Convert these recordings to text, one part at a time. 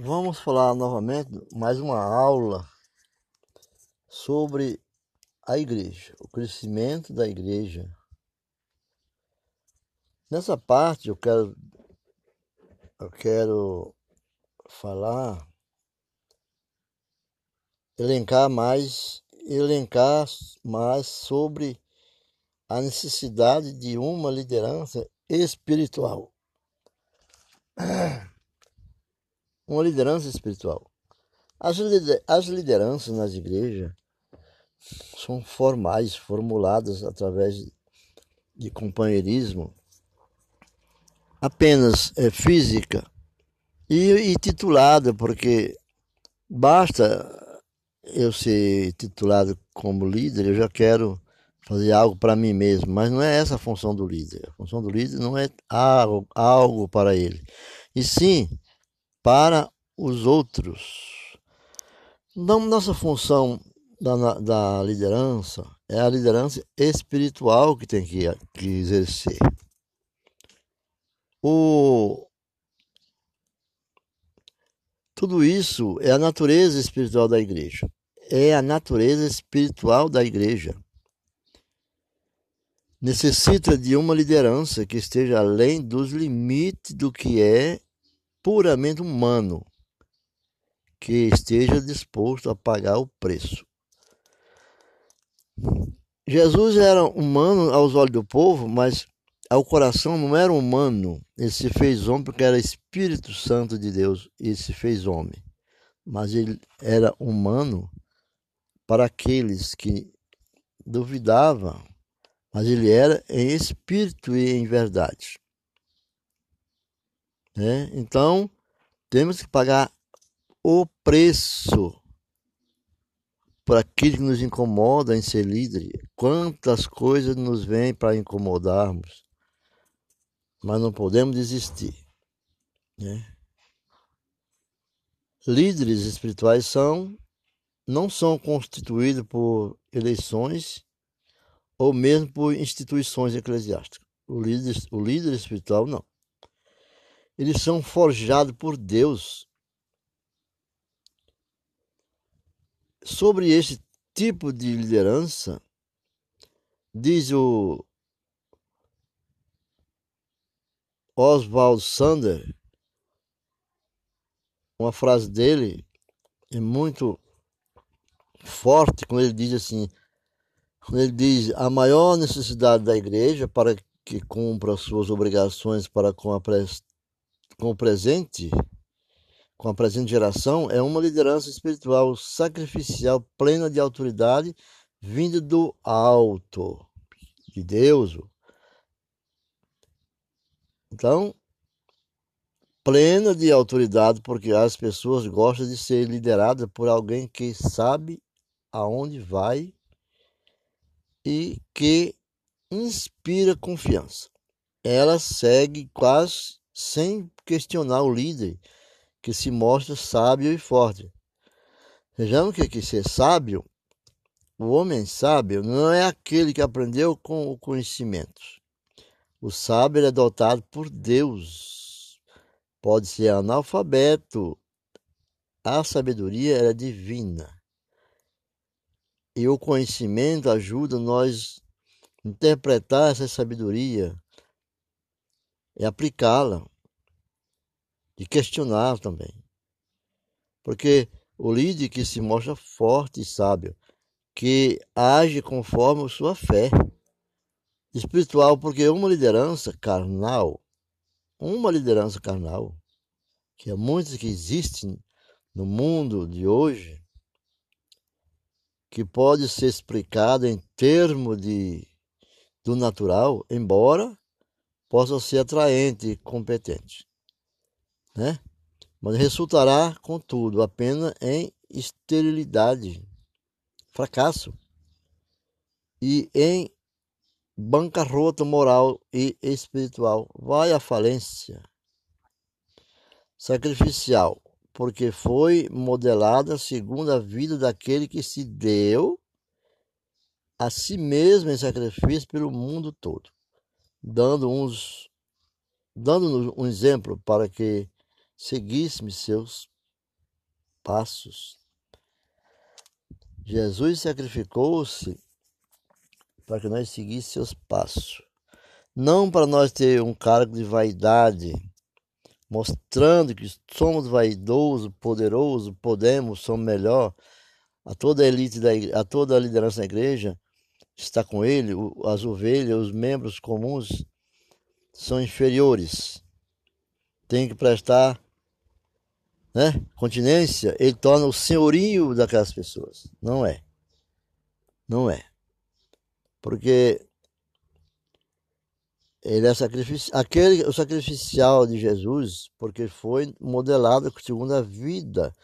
Vamos falar novamente mais uma aula sobre a igreja, o crescimento da igreja. Nessa parte eu quero eu quero falar elencar mais elencar mais sobre a necessidade de uma liderança espiritual uma liderança espiritual. As, as lideranças nas igrejas são formais, formuladas através de companheirismo, apenas é, física e, e titulada, porque basta eu ser titulado como líder, eu já quero fazer algo para mim mesmo, mas não é essa a função do líder. A função do líder não é algo, algo para ele, e sim para os outros. Então, nossa função da, da liderança é a liderança espiritual que tem que, que exercer. O, tudo isso é a natureza espiritual da igreja. É a natureza espiritual da igreja. Necessita de uma liderança que esteja além dos limites do que é puramente humano que esteja disposto a pagar o preço. Jesus era humano aos olhos do povo, mas ao coração não era humano. Ele se fez homem porque era Espírito Santo de Deus e se fez homem. Mas ele era humano para aqueles que duvidavam, mas ele era em espírito e em verdade. Né? Então, temos que pagar o preço por aquilo que nos incomoda em ser líder. Quantas coisas nos vêm para incomodarmos, mas não podemos desistir. Né? Líderes espirituais são não são constituídos por eleições ou mesmo por instituições eclesiásticas. O líder, o líder espiritual não eles são forjados por Deus. Sobre esse tipo de liderança, diz o Oswald Sander, uma frase dele é muito forte quando ele diz assim, quando ele diz a maior necessidade da igreja para que cumpra suas obrigações para com a com o presente, com a presente geração, é uma liderança espiritual sacrificial, plena de autoridade, vinda do alto, de Deus. Então, plena de autoridade, porque as pessoas gostam de ser lideradas por alguém que sabe aonde vai e que inspira confiança. Ela segue quase sem questionar o líder que se mostra sábio e forte. Vejamos que, que ser sábio, o homem sábio não é aquele que aprendeu com o conhecimento. O sábio é dotado por Deus. Pode ser analfabeto. A sabedoria é divina. E o conhecimento ajuda nós a interpretar essa sabedoria é aplicá-la e questionar também. Porque o líder que se mostra forte e sábio, que age conforme sua fé espiritual, porque uma liderança carnal, uma liderança carnal, que é muitas que existem no mundo de hoje, que pode ser explicada em termos de do natural, embora possa ser atraente e competente. Né? Mas resultará, contudo, apenas em esterilidade, fracasso e em bancarrota moral e espiritual. Vai à falência. Sacrificial, porque foi modelada segundo a vida daquele que se deu a si mesmo em sacrifício pelo mundo todo dando uns dando um exemplo para que seguíssemos seus passos. Jesus sacrificou-se para que nós seguíssemos seus passos. Não para nós ter um cargo de vaidade, mostrando que somos vaidosos, poderosos, podemos, somos melhor. A toda a elite, da, a toda a liderança da igreja está com ele, as ovelhas, os membros comuns são inferiores. Tem que prestar né, continência, ele torna o senhorio daquelas pessoas. Não é. Não é. Porque ele é sacrifici aquele, o sacrificial de Jesus, porque foi modelado segundo a vida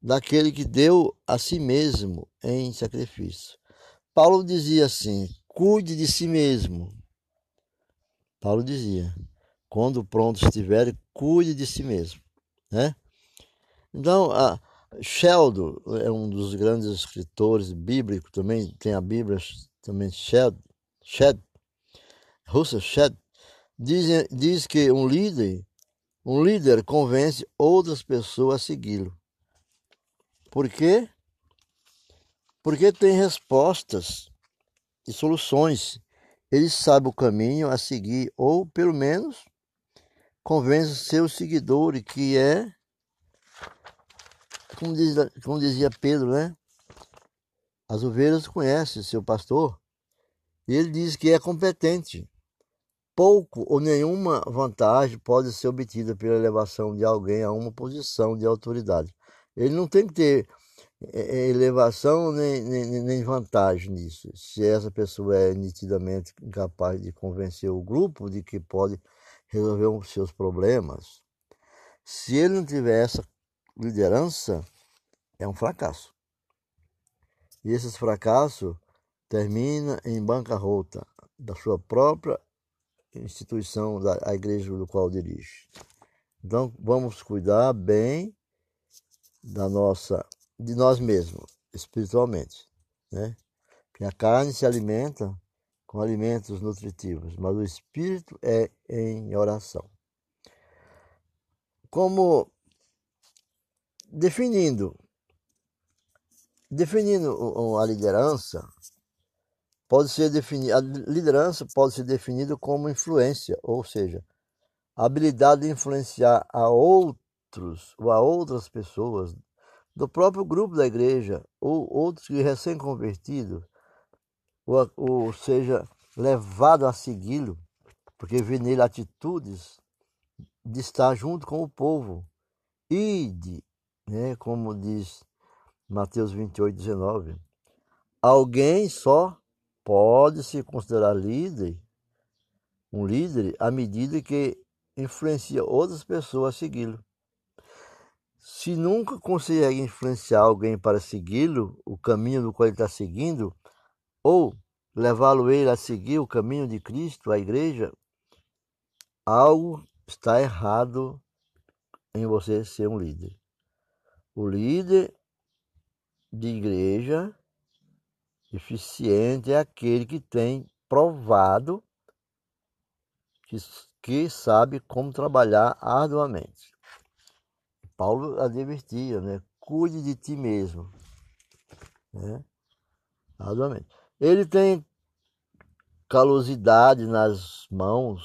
daquele que deu a si mesmo em sacrifício. Paulo dizia assim: cuide de si mesmo. Paulo dizia: quando pronto estiver, cuide de si mesmo. Né? Então, a Sheldon é um dos grandes escritores bíblicos, também tem a Bíblia, também Shed, Shed Russell Shedd, diz, diz que um líder, um líder convence outras pessoas a segui-lo. Por quê? Porque tem respostas e soluções. Ele sabe o caminho a seguir, ou pelo menos convence seus seguidores, que é, como, diz, como dizia Pedro, né? As ovelhas conhecem seu pastor e ele diz que é competente pouco ou nenhuma vantagem pode ser obtida pela elevação de alguém a uma posição de autoridade. Ele não tem que ter elevação nem, nem, nem vantagem nisso. Se essa pessoa é nitidamente incapaz de convencer o grupo de que pode resolver os seus problemas, se ele não tiver essa liderança, é um fracasso. E esses fracassos terminam em bancarrota da sua própria instituição da igreja do qual dirige. Então, vamos cuidar bem da nossa, de nós mesmos, espiritualmente, né? Porque a carne se alimenta com alimentos nutritivos, mas o espírito é em oração. Como definindo definindo a liderança, pode ser definida, a liderança pode ser definida como influência, ou seja, a habilidade de influenciar a outros ou a outras pessoas do próprio grupo da igreja ou outros que recém-convertidos, ou, ou seja, levado a segui-lo, porque vê nele atitudes de estar junto com o povo. Ide, né, como diz Mateus 28, 19. Alguém só pode se considerar líder, um líder, à medida que influencia outras pessoas a segui-lo. Se nunca consegue influenciar alguém para segui-lo, o caminho do qual ele está seguindo, ou levá-lo ele a seguir o caminho de Cristo, a igreja, algo está errado em você ser um líder. O líder de igreja Eficiente é aquele que tem provado que, que sabe como trabalhar arduamente. Paulo advertia, né? Cuide de ti mesmo. Né? Arduamente. Ele tem calosidade nas mãos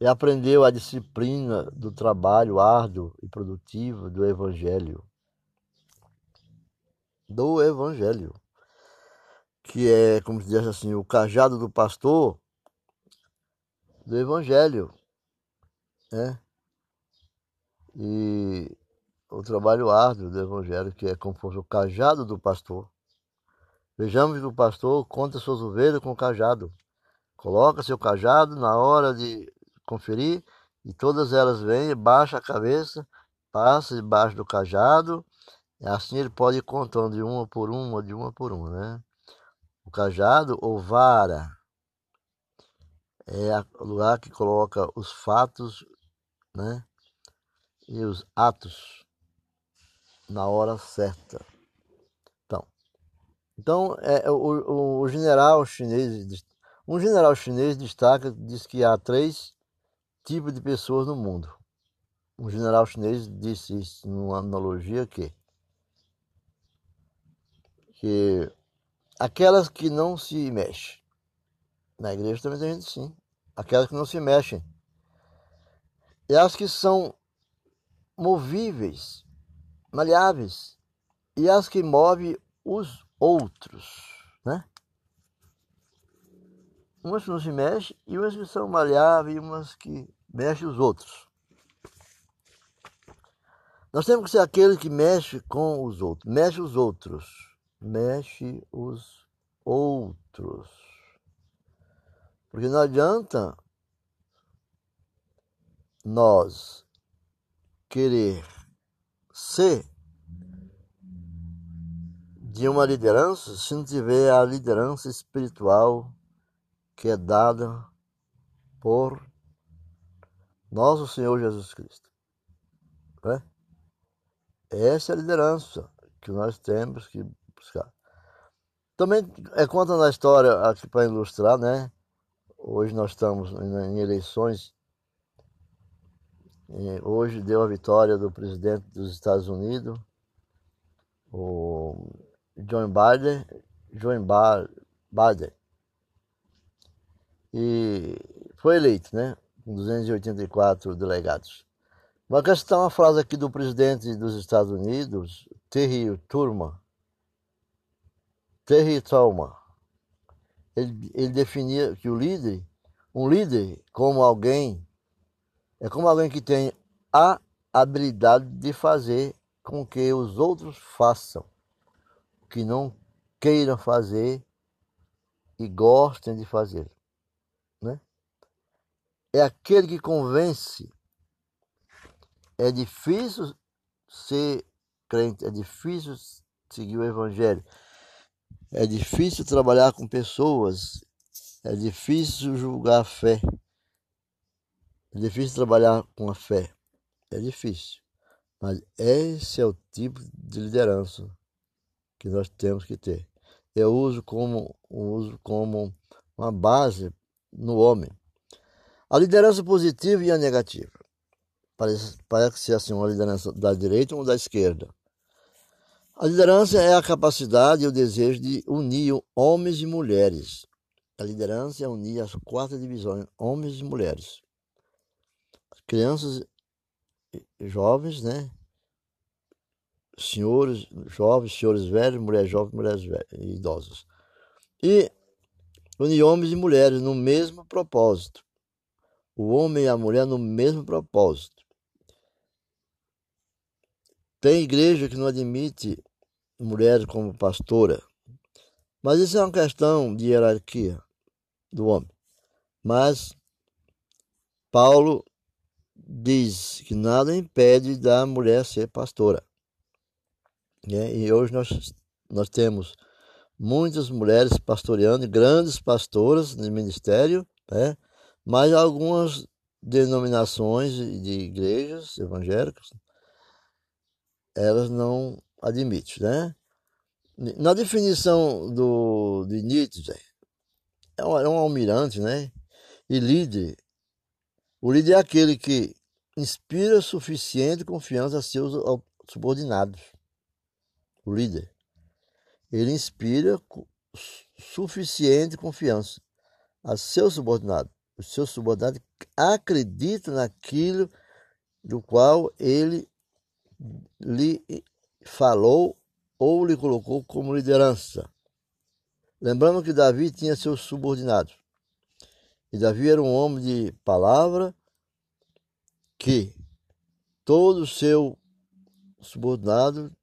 e aprendeu a disciplina do trabalho árduo e produtivo do Evangelho do Evangelho, que é, como se diz assim, o cajado do pastor do Evangelho, né? E o trabalho árduo do Evangelho, que é como fosse o cajado do pastor. Vejamos o pastor conta suas ovelhas com o cajado. Coloca seu cajado na hora de conferir e todas elas vêm, baixa a cabeça, passa debaixo do cajado Assim ele pode ir contando de uma por uma, de uma por uma, né? O cajado ou vara é o lugar que coloca os fatos, né? E os atos na hora certa. Então, então é, o, o general chinês, um general chinês destaca, diz que há três tipos de pessoas no mundo. um general chinês disse isso numa analogia que, que aquelas que não se mexem, na igreja também tem gente sim, aquelas que não se mexem, e as que são movíveis, maleáveis, e as que movem os outros, né? Umas que não se mexem e umas que são maleáveis e umas que mexem os outros. Nós temos que ser aquele que mexe com os outros, mexe os outros, mexe os outros. Porque não adianta nós querer ser de uma liderança se não tiver a liderança espiritual que é dada por nosso Senhor Jesus Cristo. Né? Essa é a liderança que nós temos que buscar. Também é contando a história aqui para ilustrar, né? Hoje nós estamos em eleições. Hoje deu a vitória do presidente dos Estados Unidos, o John Biden, John Biden. E foi eleito, né? Com 284 delegados. Quero citar uma frase aqui do presidente dos Estados Unidos, Terry Turman. Terry Turman. Ele, ele definia que o líder, um líder como alguém, é como alguém que tem a habilidade de fazer com que os outros façam o que não queiram fazer e gostem de fazer. Né? É aquele que convence é difícil ser crente, é difícil seguir o Evangelho, é difícil trabalhar com pessoas, é difícil julgar a fé, é difícil trabalhar com a fé, é difícil. Mas esse é o tipo de liderança que nós temos que ter. Eu uso como, uso como uma base no homem. A liderança positiva e a negativa. Parece, parece ser assim uma liderança da direita ou da esquerda. A liderança é a capacidade e o desejo de unir homens e mulheres. A liderança é unir as quatro divisões, homens e mulheres. Crianças jovens, né? Senhores jovens, senhores velhos, mulheres jovens, mulheres velhas, idosas. E unir homens e mulheres no mesmo propósito. O homem e a mulher no mesmo propósito. Tem igreja que não admite mulheres como pastora, mas isso é uma questão de hierarquia do homem. Mas Paulo diz que nada impede da mulher ser pastora. Né? E hoje nós, nós temos muitas mulheres pastoreando, grandes pastoras no ministério, né? mas algumas denominações de igrejas evangélicas elas não admitem, né? Na definição do, de Nietzsche, é um, é um almirante, né? E líder. O líder é aquele que inspira suficiente confiança a seus subordinados. O líder. Ele inspira suficiente confiança a seus subordinados. Os seus subordinados acreditam naquilo do qual ele lhe falou ou lhe colocou como liderança. Lembrando que Davi tinha seus subordinados. E Davi era um homem de palavra que todo o seu subordinado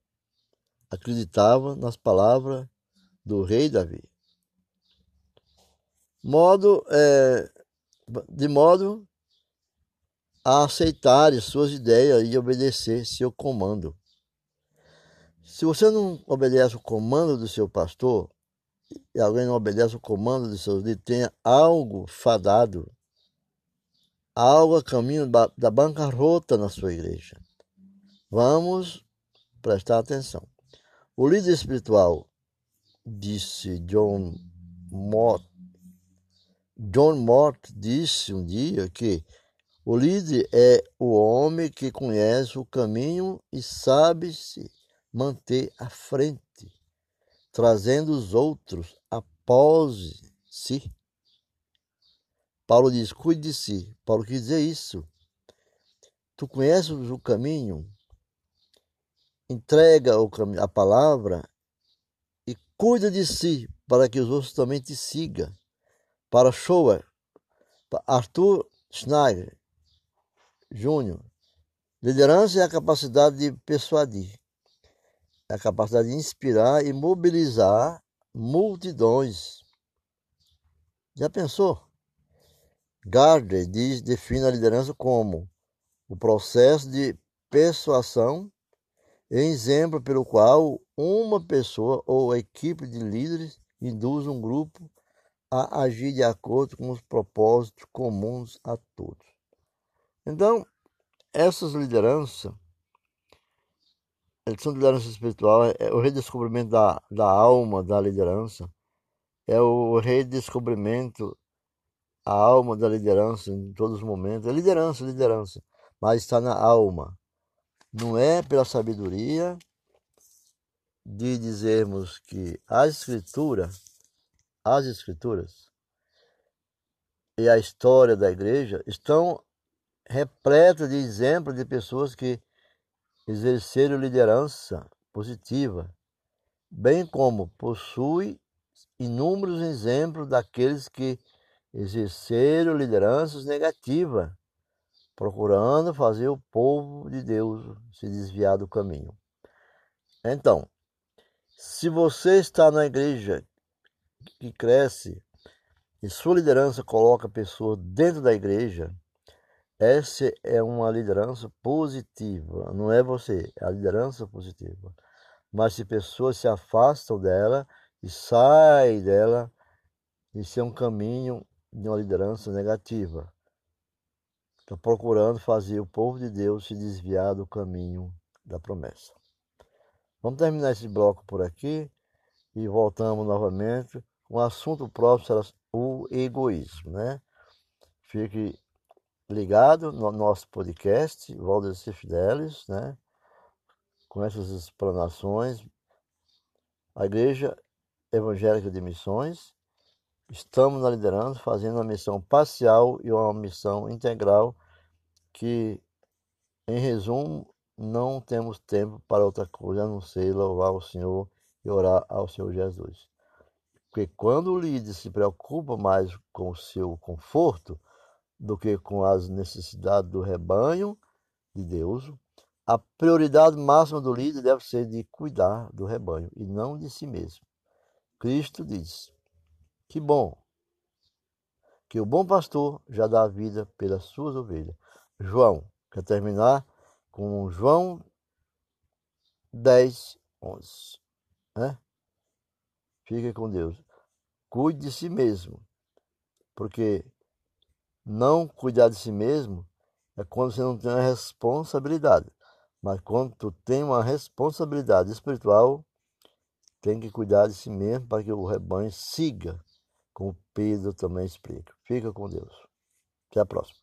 acreditava nas palavras do rei Davi. Modo, é, de modo a aceitar suas ideias e obedecer seu comando. Se você não obedece o comando do seu pastor, e alguém não obedece o comando dos seus líderes, tenha algo fadado, algo a caminho da bancarrota na sua igreja. Vamos prestar atenção. O líder espiritual, disse John Mott, John Mott disse um dia que O líder é o homem que conhece o caminho e sabe se manter à frente, trazendo os outros após si. Paulo diz: cuide de si. Paulo quis dizer isso. Tu conheces o caminho, entrega a palavra e cuida de si para que os outros também te sigam. Para Shower, Arthur Schneider Júnior, liderança é a capacidade de persuadir, é a capacidade de inspirar e mobilizar multidões. Já pensou? Gardner diz, define a liderança como o processo de persuasão exemplo pelo qual uma pessoa ou equipe de líderes induz um grupo a agir de acordo com os propósitos comuns a todos. Então, essas lideranças, eles são liderança espiritual, é o redescobrimento da, da alma da liderança, é o redescobrimento a alma da liderança em todos os momentos. É liderança, liderança, mas está na alma. Não é pela sabedoria de dizermos que a escritura, as escrituras e a história da igreja estão repletas de exemplos de pessoas que exerceram liderança positiva, bem como possui inúmeros exemplos daqueles que exerceram lideranças negativas, procurando fazer o povo de Deus se desviar do caminho. Então, se você está na igreja que cresce e sua liderança coloca pessoas dentro da igreja, essa é uma liderança positiva, não é você, é a liderança positiva. Mas se pessoas se afastam dela e saem dela, isso é um caminho de uma liderança negativa. Está procurando fazer o povo de Deus se desviar do caminho da promessa. Vamos terminar esse bloco por aqui e voltamos novamente. O assunto próximo será o egoísmo, né? Fique ligado no nosso podcast, Valdes Fidelis, né? Com essas explanações. A Igreja Evangélica de Missões Estamos na liderança fazendo uma missão parcial e uma missão integral que, em resumo, não temos tempo para outra coisa a não ser louvar o Senhor e orar ao Senhor Jesus. Porque quando o líder se preocupa mais com o seu conforto do que com as necessidades do rebanho de Deus, a prioridade máxima do líder deve ser de cuidar do rebanho e não de si mesmo. Cristo diz: que bom que o bom pastor já dá a vida pelas suas ovelhas. João, quer terminar com João 10, 11. Né? Fique com Deus. Cuide de si mesmo, porque não cuidar de si mesmo é quando você não tem a responsabilidade. Mas quando tu tem uma responsabilidade espiritual, tem que cuidar de si mesmo para que o rebanho siga como Pedro também explica. Fica com Deus. Até a próxima.